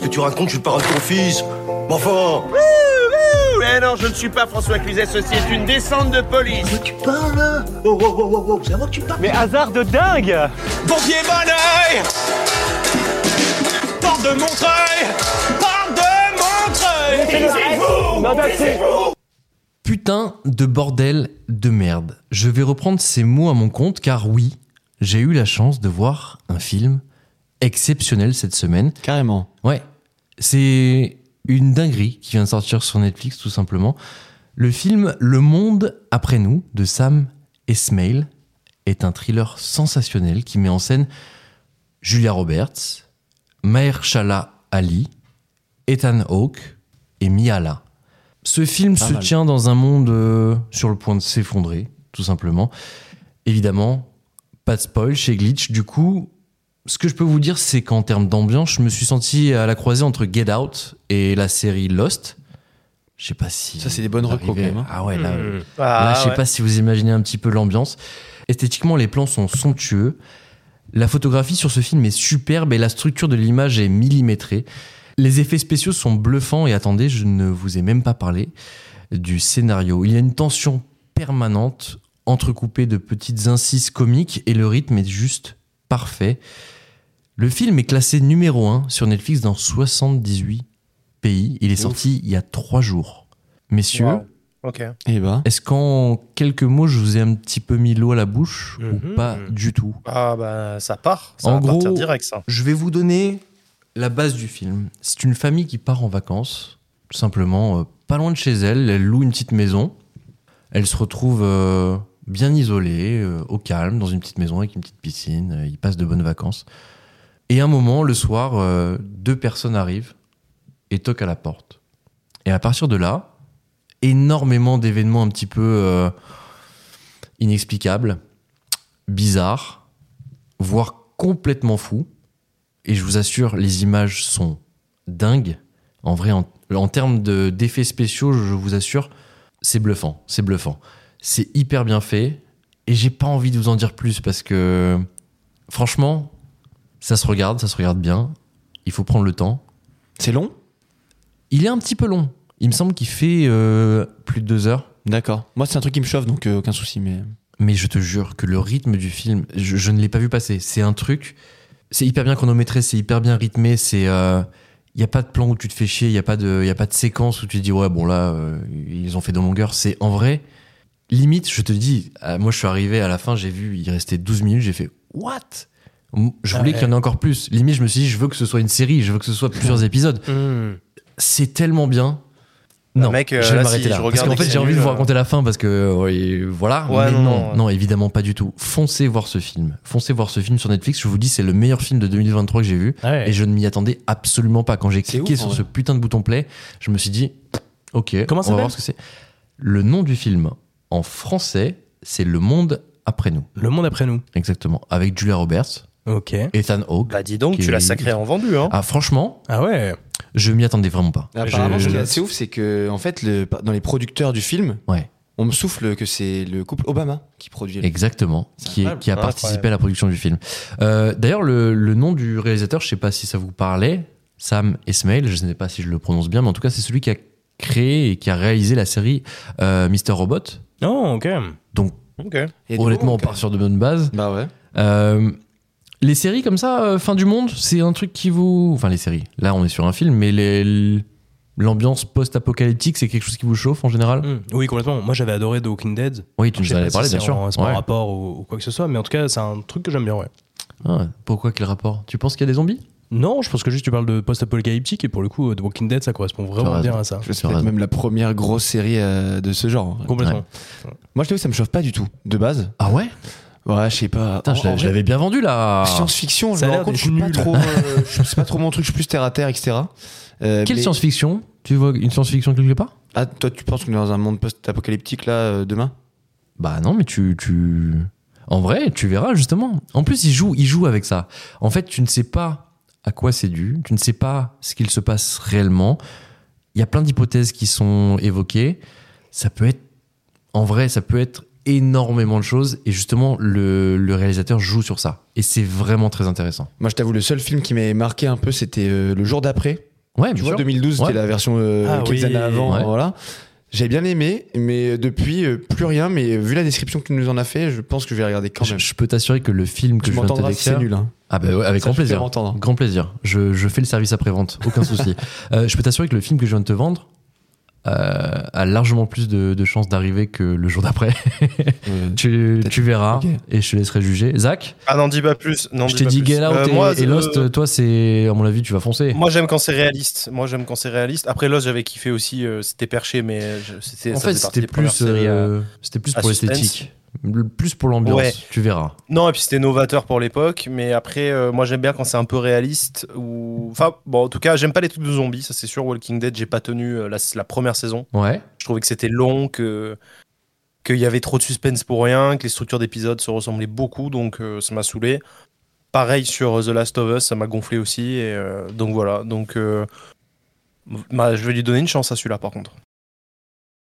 qu'est-ce que tu racontes Je suis le parrain de ton fils. Mais enfin. Eh non, je ne suis pas François Cluzet, ceci est une descente de police. Mais tu parles? Oh, oh, oh, oh, oh, c'est à moi que tu parles. Mais hasard de dingue. Pompier Bonneuil Porte de Montreuil. Porte de Montreuil. Non, c'est Putain de bordel de merde. Je vais reprendre ces mots à mon compte car oui, j'ai eu la chance de voir un film exceptionnel cette semaine. Carrément. Ouais, c'est une dinguerie qui vient de sortir sur Netflix tout simplement. Le film Le Monde après nous de Sam Esmail est un thriller sensationnel qui met en scène Julia Roberts, Mahershala Ali, Ethan Hawke et Miala. Ce film Pas se mal. tient dans un monde euh, sur le point de s'effondrer, tout simplement. Évidemment, pas de spoil chez Glitch. Du coup, ce que je peux vous dire, c'est qu'en termes d'ambiance, je me suis senti à la croisée entre Get Out et la série Lost. Je sais pas si. Ça, c'est des bonnes recos, quand même, hein. Ah ouais, là, Mmh. Là, je sais ouais. pas si vous imaginez un petit peu l'ambiance. Esthétiquement, les plans sont somptueux. La photographie sur ce film est superbe et la structure de l'image est millimétrée. Les effets spéciaux sont bluffants et attendez, je ne vous ai même pas parlé du scénario. Il y a une tension permanente entrecoupée de petites incises comiques et le rythme est juste parfait. Le film est classé numéro 1 sur Netflix dans 78 pays. Il est sorti il y a trois jours. Messieurs, Wow. Eh ben. est-ce qu'en quelques mots, je vous ai un petit peu mis l'eau à la bouche Mhm. ou pas du tout? Ah bah ça part. Ça En va partir gros- direct ça. Je vais vous donner la base du film. C'est une famille qui part en vacances, tout simplement, euh, pas loin de chez elle. Elle loue une petite maison. Elle se retrouve euh, bien isolée, euh, au calme, dans une petite maison avec une petite piscine. Euh, Ils passent de bonnes vacances. Et un moment, le soir, euh, deux personnes arrivent et toquent à la porte. Et à partir de là, énormément d'événements un petit peu euh, inexplicables, bizarres, voire complètement fous. Et je vous assure, les images sont dingues. En vrai, en, termes de- d'effets spéciaux, je vous assure, c'est bluffant. C'est bluffant. C'est hyper bien fait. Et j'ai pas envie de vous en dire plus parce que, franchement, ça se regarde, ça se regarde bien. Il faut prendre le temps. C'est long? Il est un petit peu long. Il me semble qu'il fait euh, plus de deux heures. D'accord. Moi, c'est un truc qui me chauffe, donc euh, aucun souci. Mais Mais je te jure que le rythme du film, je, je ne l'ai pas vu passer. C'est un truc. C'est hyper bien chronométré, c'est hyper bien rythmé. C'est. Il n'y a pas de plan où tu te fais chier, il n'y a, pas de- y a pas de séquence où tu te dis, ouais, bon là, euh, ils ont fait de longueur. C'est en vrai, limite, je te dis, euh, moi je suis arrivé à la fin, j'ai vu, il restait 12 minutes, j'ai fait, what? Je voulais Ouais. qu'il y en ait encore plus. Limite, je me suis dit, je veux que ce soit une série, je veux que ce soit plusieurs épisodes. Hmm. C'est tellement bien. Bah, Non, mec, euh, je vais là, m'arrêter si là. je Parce qu'en fait, j'ai envie de vous euh, raconter la fin parce que euh, voilà. Ouais, mais non, non, évidemment pas du tout. Foncez voir ce film. Foncez voir ce film sur Netflix. Je vous dis, c'est le meilleur film de 2023 que j'ai vu. Ouais. Et je ne m'y attendais absolument pas. Quand j'ai cliqué ouf, sur ce putain de bouton play, je me suis dit, ok, Comment ça on va voir ce que c'est. Le nom du film en français, c'est Le Monde après nous. Le monde après nous. Exactement. Avec Julia Roberts, Ok. Ethan Hawke. Bah dis donc, tu l'as sacré en vendu hein. Ah, franchement, Ah ouais. je m'y attendais vraiment pas. apparemment, Je- ce qui est assez ouf, c'est que en fait, le- dans les producteurs du film, Ouais. on me souffle que c'est le couple Obama qui produit. le- Exactement, qui, est- qui a Ah, participé incroyable. à la production du film. Euh, D'ailleurs, le, le nom du réalisateur, je sais pas si ça vous parlait, Sam Esmail, je ne sais pas si je le prononce bien, mais en tout cas, c'est celui qui a créé et qui a réalisé la série euh, Mr. Robot. Oh ok. Donc, Ok. Et du honnêtement, coup, on part sur de bonnes bases. Bah ouais. Euh, les séries comme ça, euh, fin du monde, c'est un truc qui vous. Enfin, les séries. Là, on est sur un film, mais les- l'ambiance post-apocalyptique, c'est quelque chose qui vous chauffe en général? Hmm. Oui complètement. Moi j'avais adoré The Walking Dead. Oui, tu Je nous en avais pas parlé, si bien sûr. C'est pas Ouais. rapport ou, ou quoi que ce soit, mais en tout cas c'est un truc que j'aime bien ouais. Ah, pourquoi quel rapport? Tu penses qu'il y a des zombies? Non, je pense que juste tu parles de post-apocalyptique et pour le coup The Walking Dead ça correspond vraiment bien à ça. C'est peut-être même la première grosse série euh, de ce genre. Complètement. Moi, je t'avoue, ça me chauffe pas du tout, de base. Ah ouais? Ouais, je sais pas. Putain, En- je l'avais- je vrai, l'avais bien vendu là. Science-fiction, je me l'air rends compte, d'être je suis pas nul. trop. euh, c'est pas trop mon truc, je suis plus terre à terre, etc. Euh, Quelle mais- science-fiction Tu vois une science-fiction quelque part? Ah, toi, tu penses qu'on est dans un monde post-apocalyptique là euh, demain? Bah non, mais tu, tu. En vrai, tu verras justement. En plus, il joue, il joue avec ça. En fait, tu ne sais pas à quoi c'est dû, tu ne sais pas ce qu'il se passe réellement. Il y a plein d'hypothèses qui sont évoquées. Ça peut être. En vrai, ça peut être énormément de choses. Et justement, le, le réalisateur joue sur ça. Et c'est vraiment très intéressant. Moi, je t'avoue, le seul film qui m'avait marqué un peu, c'était euh, Le jour d'après Ouais, Tu vois, sûr. 2012, Ouais. c'était la version euh, Ah quelques oui. années avant. Ouais. Voilà. J'ai bien aimé, mais depuis, euh, plus rien. Mais vu la description que tu nous en as fait, je pense que je vais regarder quand Je, même. je peux t'assurer que le film que Tu je viens de te si c'est nul. Hein. Ah bah ouais, avec Ça, grand plaisir. Grand plaisir. Je, je fais le service après-vente, aucun souci. Euh, je peux t'assurer que le film que je viens de te vendre euh, a largement plus de, de chances d'arriver que le jour d'après. Euh, tu, tu verras et je te laisserai juger. Zach, Ah n'en dis pas plus. Non, je dis t'ai dit. Get Out Euh, et, moi, et Lost, euh, toi c'est, à mon avis, tu vas foncer. Moi j'aime quand c'est réaliste. Moi j'aime quand c'est réaliste. Après Lost j'avais kiffé aussi. euh, c'était perché, mais je- en ça fait, c'était plus, euh, c'était plus à pour l'esthétique. Plus pour l'ambiance, Ouais. tu verras. Non, et puis c'était novateur pour l'époque, mais après, euh, moi j'aime bien quand c'est un peu réaliste. Ou... Enfin, bon, en tout cas, j'aime pas les trucs de zombies, ça c'est sûr. Walking Dead, j'ai pas tenu euh, la, la première saison. Ouais. Je trouvais que c'était long, que qu'il y avait trop de suspense pour rien, que les structures d'épisodes se ressemblaient beaucoup, donc euh, ça m'a saoulé. Pareil sur The Last of Us, ça m'a gonflé aussi, et donc voilà. Donc, bah, je vais lui donner une chance à celui-là par contre.